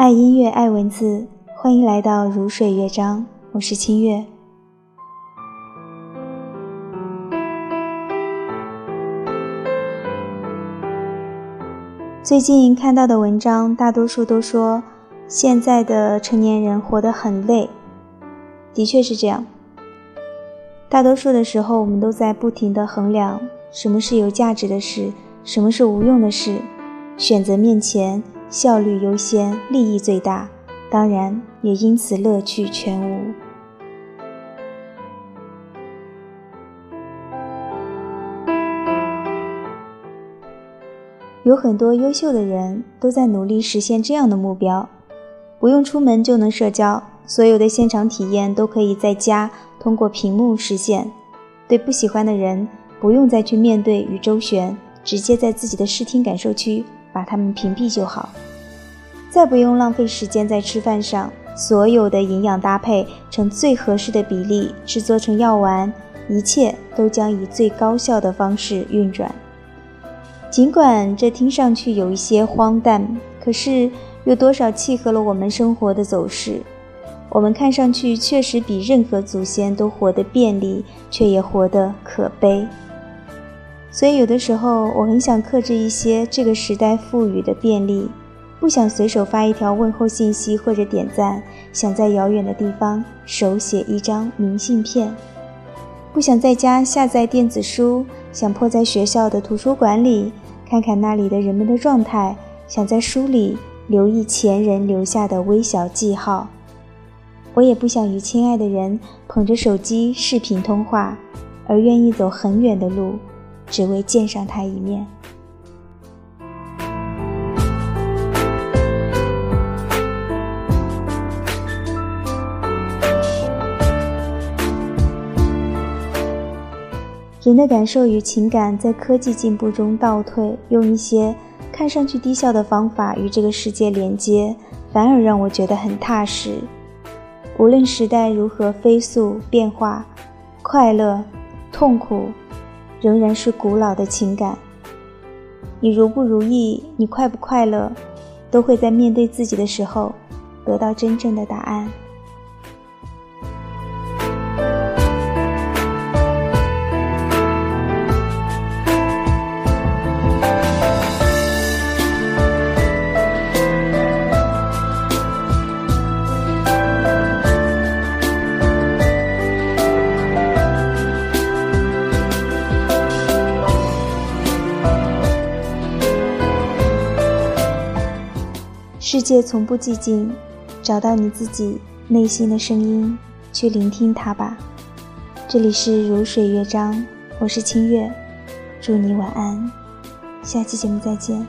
爱音乐，爱文字，欢迎来到如水乐章，我是清月。最近看到的文章，大多数都说现在的成年人活得很累，的确是这样。大多数的时候，我们都在不停地衡量什么是有价值的事，什么是无用的事，选择面前。效率优先，利益最大，当然也因此乐趣全无。有很多优秀的人都在努力实现这样的目标：不用出门就能社交，所有的现场体验都可以在家通过屏幕实现；对不喜欢的人，不用再去面对与周旋，直接在自己的视听感受区。把它们屏蔽就好，再不用浪费时间在吃饭上。所有的营养搭配成最合适的比例，制作成药丸，一切都将以最高效的方式运转。尽管这听上去有一些荒诞，可是有多少契合了我们生活的走势？我们看上去确实比任何祖先都活得便利，却也活得可悲。所以，有的时候我很想克制一些这个时代赋予的便利，不想随手发一条问候信息或者点赞，想在遥远的地方手写一张明信片，不想在家下载电子书，想迫在学校的图书馆里看看那里的人们的状态，想在书里留意前人留下的微小记号。我也不想与亲爱的人捧着手机视频通话，而愿意走很远的路。只为见上他一面。人的感受与情感在科技进步中倒退，用一些看上去低效的方法与这个世界连接，反而让我觉得很踏实。无论时代如何飞速变化，快乐、痛苦。仍然是古老的情感。你如不如意，你快不快乐，都会在面对自己的时候，得到真正的答案。世界从不寂静，找到你自己内心的声音，去聆听它吧。这里是如水乐章，我是清月，祝你晚安，下期节目再见。